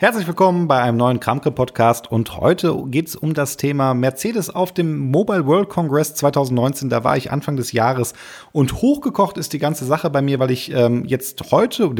Herzlich willkommen bei einem neuen Kramke-Podcast und heute geht es um das Thema Mercedes auf dem Mobile World Congress 2019. Da war ich Anfang des Jahres und hochgekocht ist die ganze Sache bei mir, weil ich ähm, jetzt heute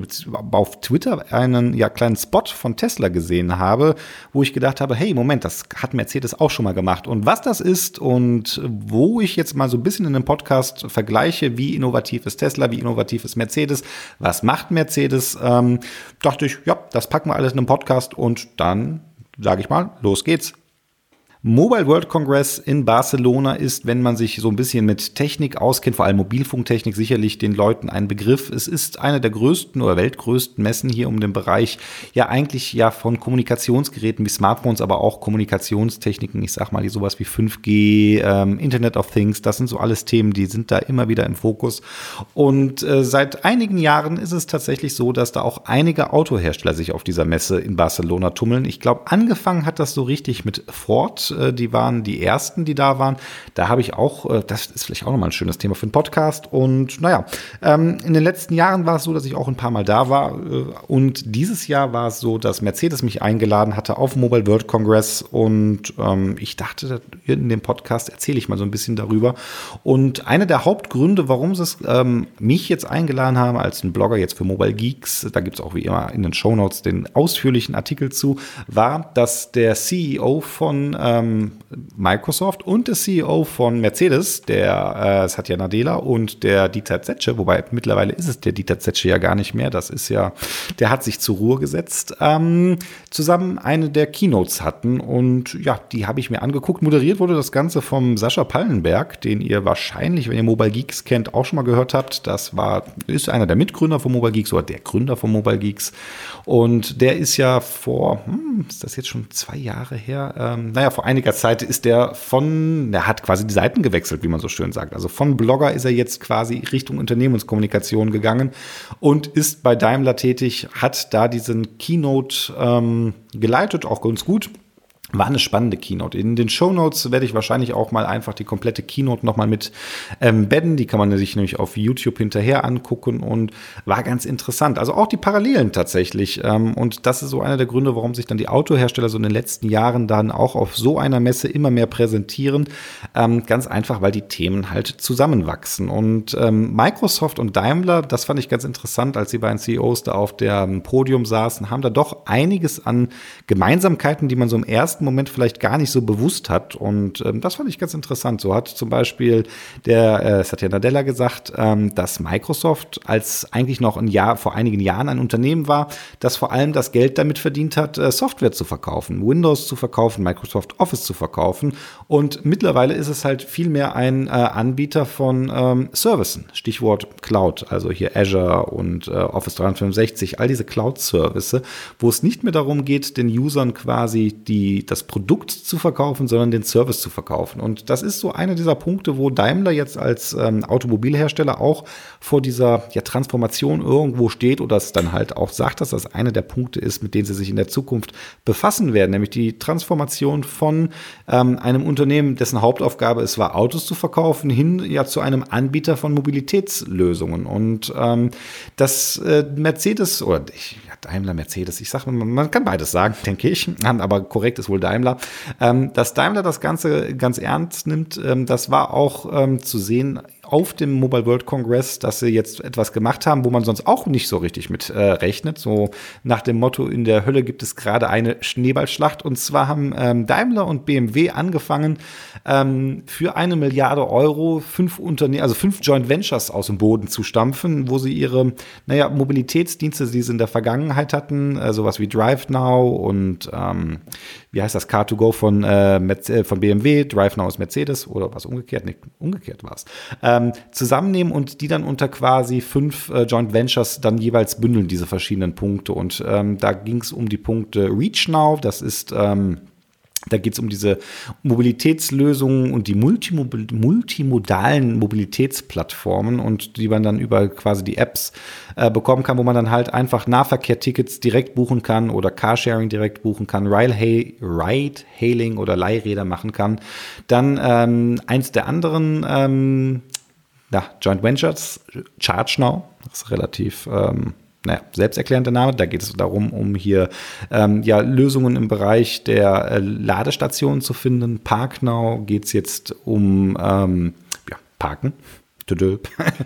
auf Twitter einen ja, kleinen Spot von Tesla gesehen habe, wo ich gedacht habe, hey, Moment, das hat Mercedes auch schon mal gemacht. Und was das ist und wo ich jetzt mal so ein bisschen in dem Podcast vergleiche, wie innovativ ist Tesla, wie innovativ ist Mercedes, was macht Mercedes, ähm, dachte ich, ja, das packen wir alles in einem Podcast Podcast und dann, sage ich mal, los geht's. Mobile World Congress in Barcelona ist, wenn man sich so ein bisschen mit Technik auskennt, vor allem Mobilfunktechnik, sicherlich den Leuten ein Begriff. Es ist eine der größten oder weltgrößten Messen hier um den Bereich, ja eigentlich ja von Kommunikationsgeräten wie Smartphones, aber auch Kommunikationstechniken, ich sag mal, die sowas wie 5G, ähm, Internet of Things, das sind so alles Themen, die sind da immer wieder im Fokus. Und äh, seit einigen Jahren ist es tatsächlich so, dass da auch einige Autohersteller sich auf dieser Messe in Barcelona tummeln. Ich glaube, angefangen hat das so richtig mit Ford äh, die waren die ersten, die da waren. Da habe ich auch, äh, das ist vielleicht auch nochmal ein schönes Thema für einen Podcast. Und naja, ähm, in den letzten Jahren war es so, dass ich auch ein paar Mal da war. Äh, und dieses Jahr war es so, dass Mercedes mich eingeladen hatte auf Mobile World Congress. Und ähm, ich dachte, in dem Podcast erzähle ich mal so ein bisschen darüber. Und einer der Hauptgründe, warum sie es ähm, mich jetzt eingeladen haben als ein Blogger jetzt für Mobile Geeks, da gibt es auch wie immer in den Show Notes den ausführlichen Artikel zu, war, dass der CEO von äh, ähm, Microsoft und der CEO von Mercedes, der äh, Satya Nadella und der Dieter Zetsche, wobei mittlerweile ist es der Dieter Zetsche ja gar nicht mehr, das ist ja, der hat sich zur Ruhe gesetzt, ähm, zusammen eine der Keynotes hatten und ja, die habe ich mir angeguckt. Moderiert wurde das Ganze vom Sascha Pallenberg, den ihr wahrscheinlich, wenn ihr Mobile Geeks kennt, auch schon mal gehört habt. Das war, ist einer der Mitgründer von Mobile Geeks oder der Gründer von Mobile Geeks und der ist ja vor, hm, ist das jetzt schon zwei Jahre her? Ähm, naja, vor einiger Zeit ist der von, der hat quasi die Seiten gewechselt, wie man so schön sagt. Also von Blogger ist er jetzt quasi Richtung Unternehmenskommunikation gegangen und ist bei Daimler tätig, hat da diesen Keynote ähm, geleitet, auch ganz gut. War eine spannende Keynote. In den Show Notes werde ich wahrscheinlich auch mal einfach die komplette Keynote nochmal mit ähm, bedden. Die kann man sich nämlich auf YouTube hinterher angucken und war ganz interessant. Also auch die Parallelen tatsächlich. Ähm, und das ist so einer der Gründe, warum sich dann die Autohersteller so in den letzten Jahren dann auch auf so einer Messe immer mehr präsentieren. Ähm, ganz einfach, weil die Themen halt zusammenwachsen. Und ähm, Microsoft und Daimler, das fand ich ganz interessant, als die beiden CEOs da auf dem Podium saßen, haben da doch einiges an Gemeinsamkeiten, die man so im ersten ersten Moment vielleicht gar nicht so bewusst hat. Und ähm, das fand ich ganz interessant. So hat zum Beispiel der äh, Satya Nadella gesagt, ähm, dass Microsoft als eigentlich noch ein Jahr, vor einigen Jahren ein Unternehmen war, das vor allem das Geld damit verdient hat, äh, Software zu verkaufen, Windows zu verkaufen, Microsoft Office zu verkaufen. Und mittlerweile ist es halt viel mehr ein äh, Anbieter von ähm, Services. Stichwort Cloud, also hier Azure und äh, Office 365, all diese Cloud-Services, wo es nicht mehr darum geht, den Usern quasi die das Produkt zu verkaufen, sondern den Service zu verkaufen. Und das ist so einer dieser Punkte, wo Daimler jetzt als ähm, Automobilhersteller auch vor dieser ja, Transformation irgendwo steht oder es dann halt auch sagt, dass das einer der Punkte ist, mit denen sie sich in der Zukunft befassen werden, nämlich die Transformation von ähm, einem Unternehmen, dessen Hauptaufgabe es war, Autos zu verkaufen, hin ja zu einem Anbieter von Mobilitätslösungen. Und ähm, das äh, Mercedes oder ich, ja, Daimler, Mercedes, ich sage, man, man kann beides sagen, denke ich, aber korrekt ist wohl Daimler. Ähm, dass Daimler das Ganze ganz ernst nimmt, ähm, das war auch ähm, zu sehen auf dem Mobile World Congress, dass sie jetzt etwas gemacht haben, wo man sonst auch nicht so richtig mit äh, rechnet. So nach dem Motto, in der Hölle gibt es gerade eine Schneeballschlacht. Und zwar haben ähm, Daimler und BMW angefangen, ähm, für eine Milliarde Euro fünf Unternehmen, also fünf Joint Ventures aus dem Boden zu stampfen, wo sie ihre, naja, Mobilitätsdienste, die sie in der Vergangenheit hatten, äh, sowas wie DriveNow und ähm, wie heißt das, Car2Go von, äh, von BMW, DriveNow ist Mercedes oder was umgekehrt, nicht umgekehrt war es. Ähm, ähm, zusammennehmen und die dann unter quasi fünf äh, Joint Ventures dann jeweils bündeln, diese verschiedenen Punkte. Und ähm, da ging es um die Punkte Reach Now, das ist ähm, da geht es um diese Mobilitätslösungen und die multimodalen Mobilitätsplattformen und die man dann über quasi die Apps äh, bekommen kann, wo man dann halt einfach Nahverkehrtickets direkt buchen kann oder Carsharing direkt buchen kann, Ride-Hailing oder Leihräder machen kann. Dann ähm, eins der anderen ähm, ja, Joint Ventures, Charge Now, das ist relativ ähm, naja, selbsterklärender Name. Da geht es darum, um hier ähm, ja, Lösungen im Bereich der äh, Ladestationen zu finden. Parknow geht es jetzt um ähm, ja, Parken.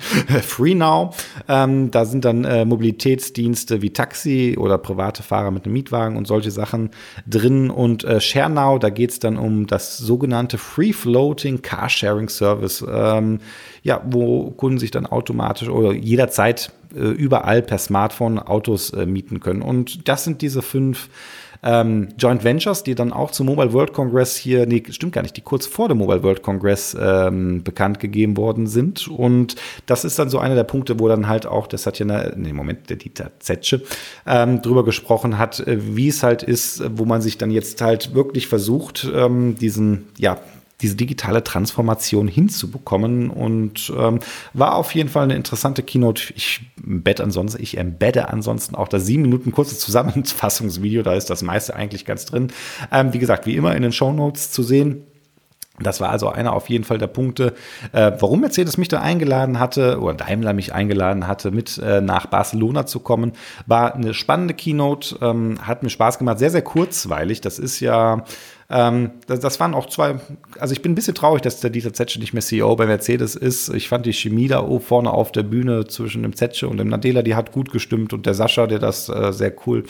Free Now. Ähm, da sind dann äh, Mobilitätsdienste wie Taxi oder private Fahrer mit einem Mietwagen und solche Sachen drin. Und äh, Share Now, da geht es dann um das sogenannte Free Floating Carsharing Service, ähm, ja, wo Kunden sich dann automatisch oder jederzeit äh, überall per Smartphone Autos äh, mieten können. Und das sind diese fünf ähm, Joint Ventures, die dann auch zum Mobile World Congress hier, nee, stimmt gar nicht, die kurz vor dem Mobile World Congress ähm, bekannt gegeben worden sind. Und das ist dann so einer der Punkte, wo dann halt auch, das hat ja, nee, Moment, der Dieter Zetsche ähm, drüber gesprochen hat, äh, wie es halt ist, wo man sich dann jetzt halt wirklich versucht, ähm, diesen, ja, diese digitale Transformation hinzubekommen und ähm, war auf jeden Fall eine interessante Keynote. Ich embed ansonsten, ich embedde ansonsten auch das sieben Minuten kurze Zusammenfassungsvideo, da ist das meiste eigentlich ganz drin. Ähm, wie gesagt, wie immer in den Show Notes zu sehen. Das war also einer auf jeden Fall der Punkte, äh, warum Mercedes mich da eingeladen hatte oder Daimler mich eingeladen hatte, mit äh, nach Barcelona zu kommen. War eine spannende Keynote, ähm, hat mir Spaß gemacht, sehr, sehr kurzweilig. Das ist ja, ähm, das, das, waren auch zwei, also ich bin ein bisschen traurig, dass der Dieter Zetsche nicht mehr CEO bei Mercedes ist. Ich fand die Chemie da vorne auf der Bühne zwischen dem Zetsche und dem Nadella, die hat gut gestimmt und der Sascha, der das äh, sehr cool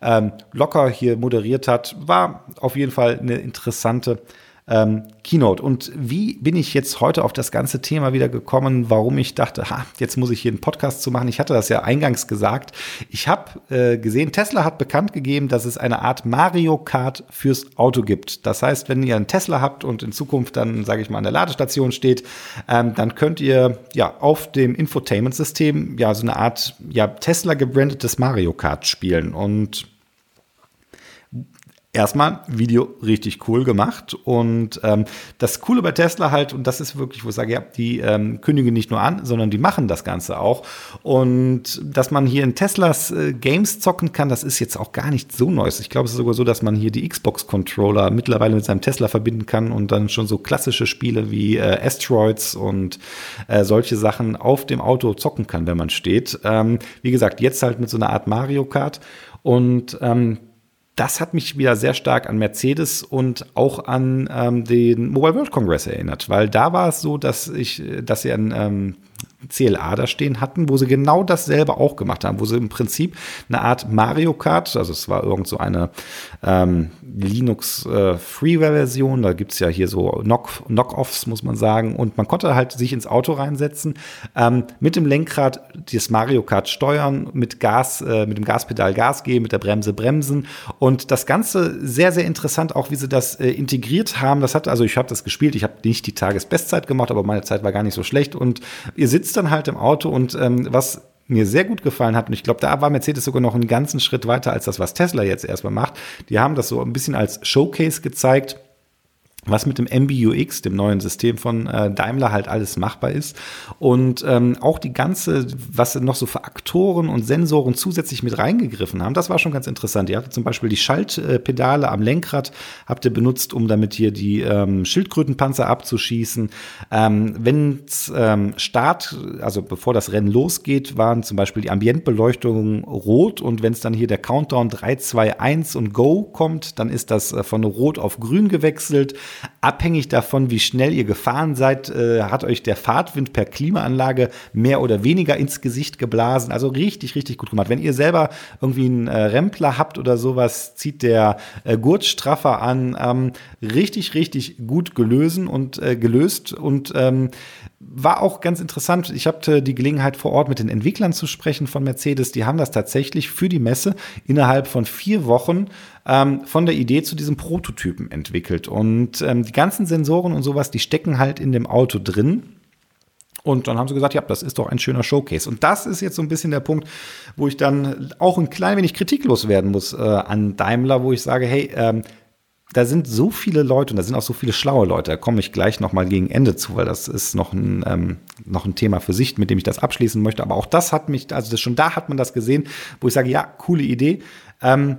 ähm, locker hier moderiert hat, war auf jeden Fall eine interessante ähm, Keynote. Und wie bin ich jetzt heute auf das ganze Thema wieder gekommen, warum ich dachte, ha, jetzt muss ich hier einen Podcast zu machen. Ich hatte das ja eingangs gesagt. Ich habe äh, gesehen, Tesla hat bekannt gegeben, dass es eine Art Mario Kart fürs Auto gibt. Das heißt, wenn ihr einen Tesla habt und in Zukunft dann, sage ich mal, an der Ladestation steht, ähm, dann könnt ihr ja auf dem Infotainment-System ja so eine Art ja Tesla gebrandetes Mario Kart spielen und Erstmal Video richtig cool gemacht und ähm, das Coole bei Tesla halt und das ist wirklich, wo ich sage, ja, die ähm, kündigen nicht nur an, sondern die machen das Ganze auch und dass man hier in Teslas äh, Games zocken kann, das ist jetzt auch gar nicht so Neues. Ich glaube, es ist sogar so, dass man hier die Xbox Controller mittlerweile mit seinem Tesla verbinden kann und dann schon so klassische Spiele wie äh, Asteroids und äh, solche Sachen auf dem Auto zocken kann, wenn man steht. Ähm, wie gesagt, jetzt halt mit so einer Art Mario Kart und ähm, das hat mich wieder sehr stark an Mercedes und auch an ähm, den Mobile World Congress erinnert, weil da war es so, dass ich, dass sie ein CLA da stehen hatten, wo sie genau dasselbe auch gemacht haben, wo sie im Prinzip eine Art Mario Kart, also es war irgend so eine ähm, Linux äh, Freeware-Version, da gibt es ja hier so Knock-Offs, muss man sagen, und man konnte halt sich ins Auto reinsetzen, ähm, mit dem Lenkrad das Mario Kart steuern, mit Gas, äh, mit dem Gaspedal Gas geben, mit der Bremse bremsen und das Ganze sehr, sehr interessant, auch wie sie das äh, integriert haben. Das hat, also ich habe das gespielt, ich habe nicht die Tagesbestzeit gemacht, aber meine Zeit war gar nicht so schlecht und ihr sitzt dann halt im Auto und ähm, was mir sehr gut gefallen hat, und ich glaube, da war Mercedes sogar noch einen ganzen Schritt weiter als das, was Tesla jetzt erstmal macht. Die haben das so ein bisschen als Showcase gezeigt was mit dem MBUX, dem neuen System von äh, Daimler, halt alles machbar ist. Und ähm, auch die ganze, was noch so für Aktoren und Sensoren zusätzlich mit reingegriffen haben, das war schon ganz interessant. Ihr hattet zum Beispiel die Schaltpedale am Lenkrad, habt ihr benutzt, um damit hier die ähm, Schildkrötenpanzer abzuschießen. Ähm, Wenn ähm, Start, also bevor das Rennen losgeht, waren zum Beispiel die Ambientbeleuchtung rot und wenn es dann hier der Countdown 3, 2, 1 und Go kommt, dann ist das äh, von rot auf grün gewechselt. Abhängig davon, wie schnell ihr gefahren seid, äh, hat euch der Fahrtwind per Klimaanlage mehr oder weniger ins Gesicht geblasen. Also richtig, richtig gut gemacht. Wenn ihr selber irgendwie einen äh, Rempler habt oder sowas, zieht der äh, Gurtstraffer an. Ähm, richtig, richtig gut gelösen und gelöst und ähm, war auch ganz interessant. Ich hatte die Gelegenheit vor Ort mit den Entwicklern zu sprechen von Mercedes. Die haben das tatsächlich für die Messe innerhalb von vier Wochen ähm, von der Idee zu diesem Prototypen entwickelt. Und ähm, die ganzen Sensoren und sowas, die stecken halt in dem Auto drin. Und dann haben sie gesagt, ja, das ist doch ein schöner Showcase. Und das ist jetzt so ein bisschen der Punkt, wo ich dann auch ein klein wenig kritiklos werden muss äh, an Daimler, wo ich sage, hey, ähm, da sind so viele Leute und da sind auch so viele schlaue Leute. Da komme ich gleich noch mal gegen Ende zu, weil das ist noch ein, ähm, noch ein Thema für sich, mit dem ich das abschließen möchte. Aber auch das hat mich, also das, schon da hat man das gesehen, wo ich sage, ja, coole Idee, ähm,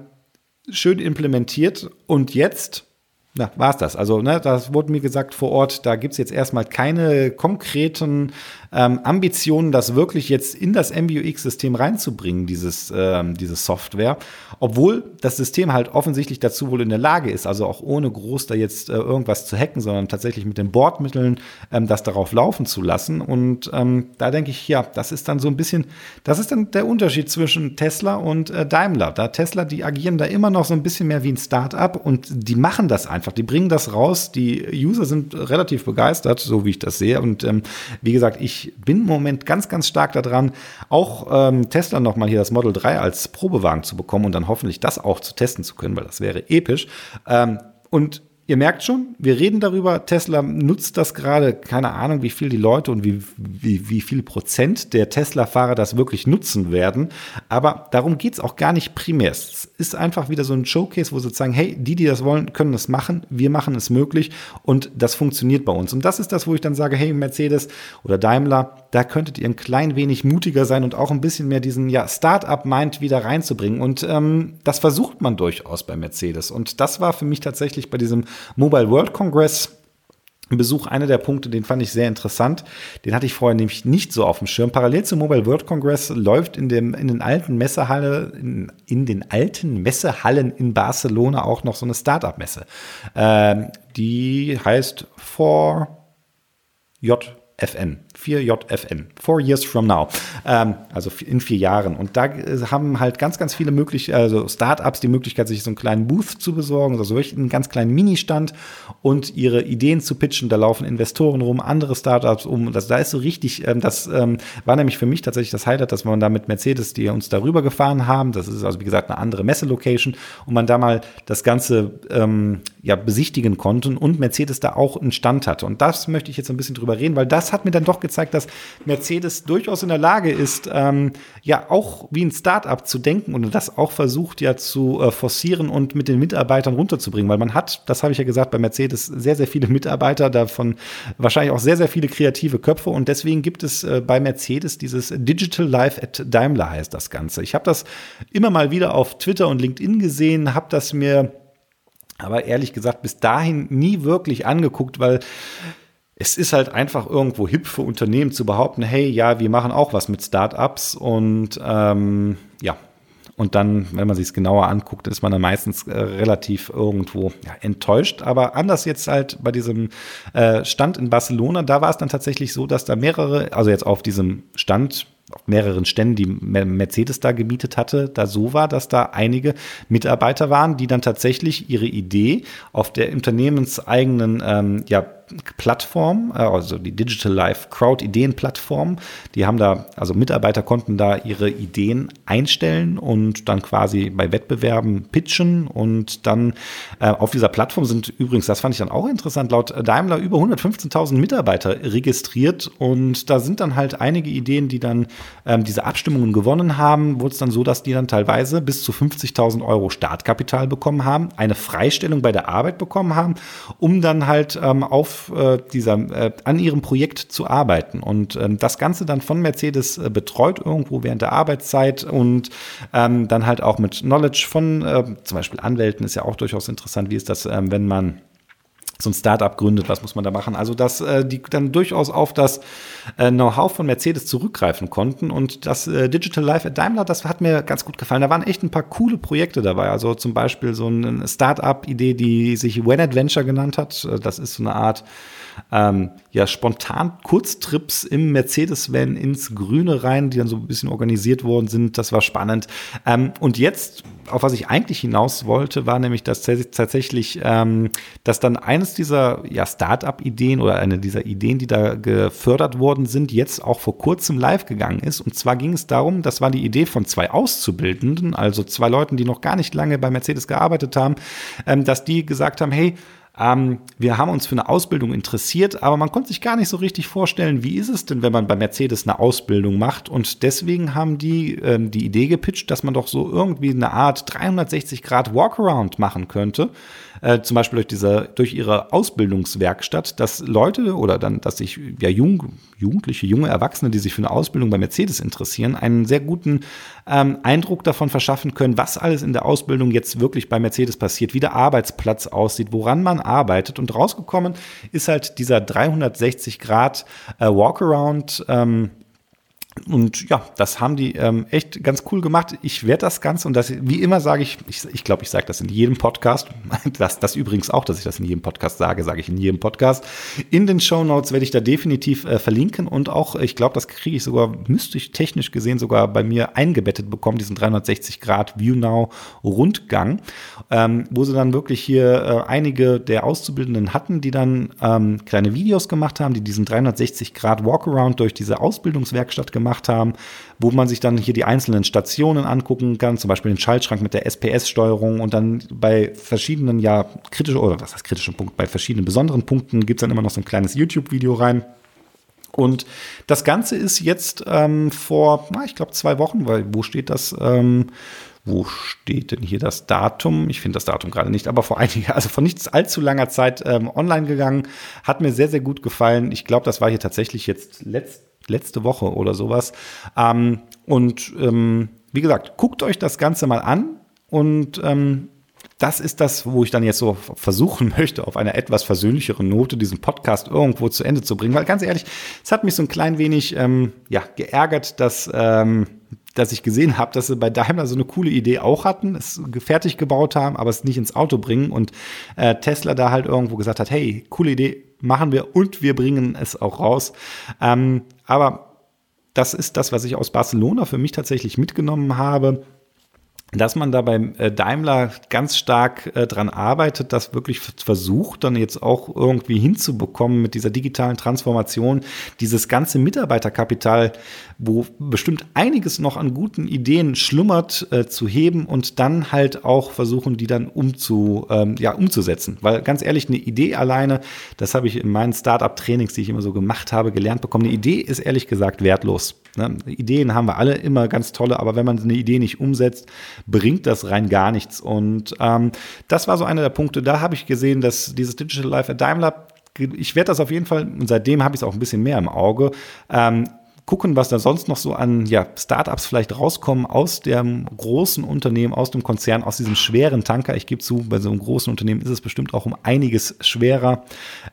schön implementiert und jetzt na, war's das. Also, ne, das wurde mir gesagt vor Ort, da gibt's jetzt erstmal keine konkreten ähm, Ambitionen, das wirklich jetzt in das MBUX-System reinzubringen, dieses, ähm, diese Software. Obwohl das System halt offensichtlich dazu wohl in der Lage ist, also auch ohne groß da jetzt äh, irgendwas zu hacken, sondern tatsächlich mit den Bordmitteln ähm, das darauf laufen zu lassen. Und ähm, da denke ich, ja, das ist dann so ein bisschen, das ist dann der Unterschied zwischen Tesla und äh, Daimler. Da Tesla, die agieren da immer noch so ein bisschen mehr wie ein Start-up und die machen das einfach. Die bringen das raus. Die User sind relativ begeistert, so wie ich das sehe. Und ähm, wie gesagt, ich bin im Moment ganz, ganz stark daran, auch ähm, Tesla nochmal hier das Model 3 als Probewagen zu bekommen und dann hoffentlich das auch zu testen zu können, weil das wäre episch. Ähm, und Ihr merkt schon, wir reden darüber, Tesla nutzt das gerade, keine Ahnung, wie viel die Leute und wie, wie, wie viel Prozent der Tesla-Fahrer das wirklich nutzen werden. Aber darum geht es auch gar nicht primär. Es ist einfach wieder so ein Showcase, wo sie sagen, hey, die, die das wollen, können das machen, wir machen es möglich und das funktioniert bei uns. Und das ist das, wo ich dann sage, hey, Mercedes oder Daimler, da könntet ihr ein klein wenig mutiger sein und auch ein bisschen mehr diesen ja, Start-up-Mind wieder reinzubringen. Und ähm, das versucht man durchaus bei Mercedes. Und das war für mich tatsächlich bei diesem Mobile World Congress Besuch einer der Punkte, den fand ich sehr interessant. Den hatte ich vorher nämlich nicht so auf dem Schirm. Parallel zum Mobile World Congress läuft in, dem, in den alten Messehalle, in, in den alten Messehallen in Barcelona auch noch so eine Startup-Messe. Ähm, die heißt 4JFN. 4JFN, Four Years from Now, ähm, also in vier Jahren. Und da äh, haben halt ganz, ganz viele möglich, also Startups die Möglichkeit, sich so einen kleinen Booth zu besorgen, also wirklich einen ganz kleinen Mini-Stand und ihre Ideen zu pitchen. Da laufen Investoren rum, andere Startups um. Das, da ist so richtig, ähm, das ähm, war nämlich für mich tatsächlich das Highlight, dass man da mit Mercedes, die uns darüber gefahren haben, das ist also wie gesagt eine andere Messelocation und man da mal das Ganze ähm, ja, besichtigen konnten und Mercedes da auch einen Stand hatte. Und das möchte ich jetzt ein bisschen drüber reden, weil das hat mir dann doch gezeigt, dass Mercedes durchaus in der Lage ist, ähm, ja auch wie ein Startup zu denken und das auch versucht ja zu äh, forcieren und mit den Mitarbeitern runterzubringen, weil man hat, das habe ich ja gesagt, bei Mercedes sehr, sehr viele Mitarbeiter, davon wahrscheinlich auch sehr, sehr viele kreative Köpfe und deswegen gibt es äh, bei Mercedes dieses Digital Life at Daimler heißt das Ganze. Ich habe das immer mal wieder auf Twitter und LinkedIn gesehen, habe das mir aber ehrlich gesagt bis dahin nie wirklich angeguckt, weil es ist halt einfach irgendwo hip für Unternehmen zu behaupten, hey, ja, wir machen auch was mit Startups und ähm, ja. Und dann, wenn man sich es genauer anguckt, ist man dann meistens äh, relativ irgendwo ja, enttäuscht. Aber anders jetzt halt bei diesem äh, Stand in Barcelona, da war es dann tatsächlich so, dass da mehrere, also jetzt auf diesem Stand auf mehreren Ständen, die Mercedes da gemietet hatte, da so war, dass da einige Mitarbeiter waren, die dann tatsächlich ihre Idee auf der unternehmenseigenen ähm, ja, Plattform, äh, also die Digital Life Crowd Ideen Plattform. Die haben da, also Mitarbeiter konnten da ihre Ideen einstellen und dann quasi bei Wettbewerben pitchen und dann äh, auf dieser Plattform sind übrigens, das fand ich dann auch interessant, laut Daimler über 115.000 Mitarbeiter registriert und da sind dann halt einige Ideen, die dann ähm, diese Abstimmungen gewonnen haben, wurde es dann so, dass die dann teilweise bis zu 50.000 Euro Startkapital bekommen haben, eine Freistellung bei der Arbeit bekommen haben, um dann halt ähm, auf äh, dieser, äh, an ihrem Projekt zu arbeiten. Und ähm, das Ganze dann von Mercedes äh, betreut irgendwo während der Arbeitszeit und ähm, dann halt auch mit Knowledge von äh, zum Beispiel Anwälten ist ja auch durchaus interessant. Wie ist das, ähm, wenn man so ein Startup gründet, was muss man da machen? Also, dass äh, die dann durchaus auf das äh, Know-how von Mercedes zurückgreifen konnten. Und das äh, Digital Life at Daimler, das hat mir ganz gut gefallen. Da waren echt ein paar coole Projekte dabei. Also zum Beispiel so eine Startup-Idee, die sich When Adventure genannt hat. Äh, das ist so eine Art ähm, ja, spontan Kurztrips im Mercedes-Van ins Grüne rein, die dann so ein bisschen organisiert worden sind. Das war spannend. Ähm, und jetzt, auf was ich eigentlich hinaus wollte, war nämlich, dass tatsächlich, ähm, dass dann eines dieser ja, Start-up-Ideen oder eine dieser Ideen, die da gefördert worden sind, jetzt auch vor kurzem live gegangen ist. Und zwar ging es darum, das war die Idee von zwei Auszubildenden, also zwei Leuten, die noch gar nicht lange bei Mercedes gearbeitet haben, ähm, dass die gesagt haben, hey, ähm, wir haben uns für eine Ausbildung interessiert, aber man konnte sich gar nicht so richtig vorstellen, wie ist es denn, wenn man bei Mercedes eine Ausbildung macht. Und deswegen haben die ähm, die Idee gepitcht, dass man doch so irgendwie eine Art 360 Grad Walkaround machen könnte äh, zum Beispiel durch diese, durch ihre Ausbildungswerkstatt, dass Leute oder dann, dass sich ja jung, Jugendliche, junge Erwachsene, die sich für eine Ausbildung bei Mercedes interessieren, einen sehr guten ähm, Eindruck davon verschaffen können, was alles in der Ausbildung jetzt wirklich bei Mercedes passiert, wie der Arbeitsplatz aussieht, woran man arbeitet. Und rausgekommen ist halt dieser 360 Grad äh, Walkaround. Ähm, und ja, das haben die ähm, echt ganz cool gemacht. Ich werde das Ganze, und das, wie immer sage ich, ich glaube, ich, glaub, ich sage das in jedem Podcast, das, das übrigens auch, dass ich das in jedem Podcast sage, sage ich in jedem Podcast. In den Show Notes werde ich da definitiv äh, verlinken und auch, ich glaube, das kriege ich sogar, müsste ich technisch gesehen sogar bei mir eingebettet bekommen, diesen 360 Grad View Now Rundgang, ähm, wo sie dann wirklich hier äh, einige der Auszubildenden hatten, die dann ähm, kleine Videos gemacht haben, die diesen 360 Grad Walkaround durch diese Ausbildungswerkstatt gemacht gemacht haben, wo man sich dann hier die einzelnen Stationen angucken kann, zum Beispiel den Schaltschrank mit der SPS-Steuerung und dann bei verschiedenen, ja, kritischen, oder was heißt kritischen Punkten, bei verschiedenen besonderen Punkten gibt es dann immer noch so ein kleines YouTube-Video rein. Und das Ganze ist jetzt ähm, vor, na, ich glaube, zwei Wochen, weil wo steht das? Ähm, wo steht denn hier das Datum? Ich finde das Datum gerade nicht, aber vor einiger, also vor nicht allzu langer Zeit ähm, online gegangen. Hat mir sehr, sehr gut gefallen. Ich glaube, das war hier tatsächlich jetzt letzt, letzte Woche oder sowas. Ähm, und ähm, wie gesagt, guckt euch das Ganze mal an und ähm, das ist das, wo ich dann jetzt so versuchen möchte, auf einer etwas versöhnlicheren Note diesen Podcast irgendwo zu Ende zu bringen. Weil ganz ehrlich, es hat mich so ein klein wenig ähm, ja, geärgert, dass, ähm, dass ich gesehen habe, dass sie bei Daimler so eine coole Idee auch hatten, es fertig gebaut haben, aber es nicht ins Auto bringen und äh, Tesla da halt irgendwo gesagt hat, hey, coole Idee, machen wir und wir bringen es auch raus. Ähm, aber das ist das, was ich aus Barcelona für mich tatsächlich mitgenommen habe dass man da beim äh, Daimler ganz stark äh, dran arbeitet, das wirklich versucht, dann jetzt auch irgendwie hinzubekommen mit dieser digitalen Transformation, dieses ganze Mitarbeiterkapital, wo bestimmt einiges noch an guten Ideen schlummert, äh, zu heben und dann halt auch versuchen, die dann umzu, ähm, ja, umzusetzen. Weil ganz ehrlich, eine Idee alleine, das habe ich in meinen Startup-Trainings, die ich immer so gemacht habe, gelernt bekommen. Eine Idee ist ehrlich gesagt wertlos. Ne? Ideen haben wir alle immer ganz tolle, aber wenn man eine Idee nicht umsetzt, bringt das rein gar nichts. Und ähm, das war so einer der Punkte. Da habe ich gesehen, dass dieses Digital Life at Daimler, ich werde das auf jeden Fall, und seitdem habe ich es auch ein bisschen mehr im Auge, ähm, gucken, was da sonst noch so an ja, Startups vielleicht rauskommen aus dem großen Unternehmen, aus dem Konzern, aus diesem schweren Tanker. Ich gebe zu, bei so einem großen Unternehmen ist es bestimmt auch um einiges schwerer,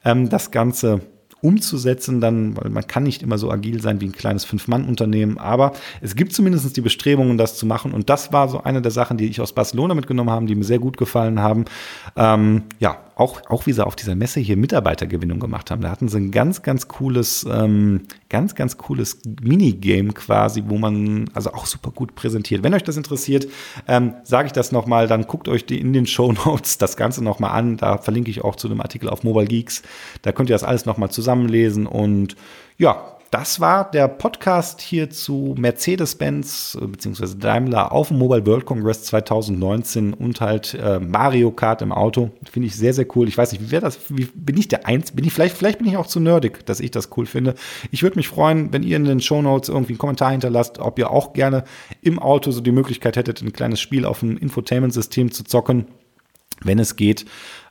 ähm, das Ganze umzusetzen, dann, weil man kann nicht immer so agil sein wie ein kleines Fünf-Mann-Unternehmen, aber es gibt zumindest die Bestrebungen, das zu machen. Und das war so eine der Sachen, die ich aus Barcelona mitgenommen habe, die mir sehr gut gefallen haben. Ähm, ja, auch, auch wie sie auf dieser Messe hier Mitarbeitergewinnung gemacht haben. Da hatten sie ein ganz, ganz cooles, ähm, ganz, ganz cooles Minigame quasi, wo man also auch super gut präsentiert. Wenn euch das interessiert, ähm, sage ich das nochmal, dann guckt euch die in den Show Notes das Ganze nochmal an. Da verlinke ich auch zu dem Artikel auf Mobile Geeks. Da könnt ihr das alles nochmal zusammenlesen und ja, das war der Podcast hier zu Mercedes-Benz bzw. Daimler auf dem Mobile World Congress 2019 und halt äh, Mario Kart im Auto. Finde ich sehr, sehr cool. Ich weiß nicht, wie wäre das? Wie, bin ich der Eins? Bin ich vielleicht, vielleicht bin ich auch zu nerdig, dass ich das cool finde. Ich würde mich freuen, wenn ihr in den Show Notes irgendwie einen Kommentar hinterlasst, ob ihr auch gerne im Auto so die Möglichkeit hättet, ein kleines Spiel auf ein Infotainment-System zu zocken wenn es geht,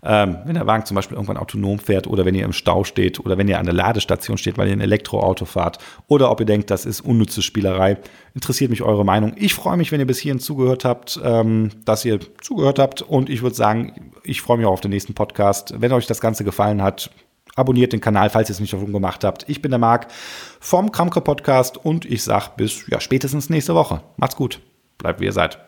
ähm, wenn der Wagen zum Beispiel irgendwann autonom fährt oder wenn ihr im Stau steht oder wenn ihr an der Ladestation steht, weil ihr ein Elektroauto fahrt oder ob ihr denkt, das ist unnütze Spielerei, interessiert mich eure Meinung. Ich freue mich, wenn ihr bis hierhin zugehört habt, ähm, dass ihr zugehört habt und ich würde sagen, ich freue mich auch auf den nächsten Podcast. Wenn euch das Ganze gefallen hat, abonniert den Kanal, falls ihr es nicht schon gemacht habt. Ich bin der Marc vom Kramke Podcast und ich sage bis ja, spätestens nächste Woche. Macht's gut. Bleibt wie ihr seid.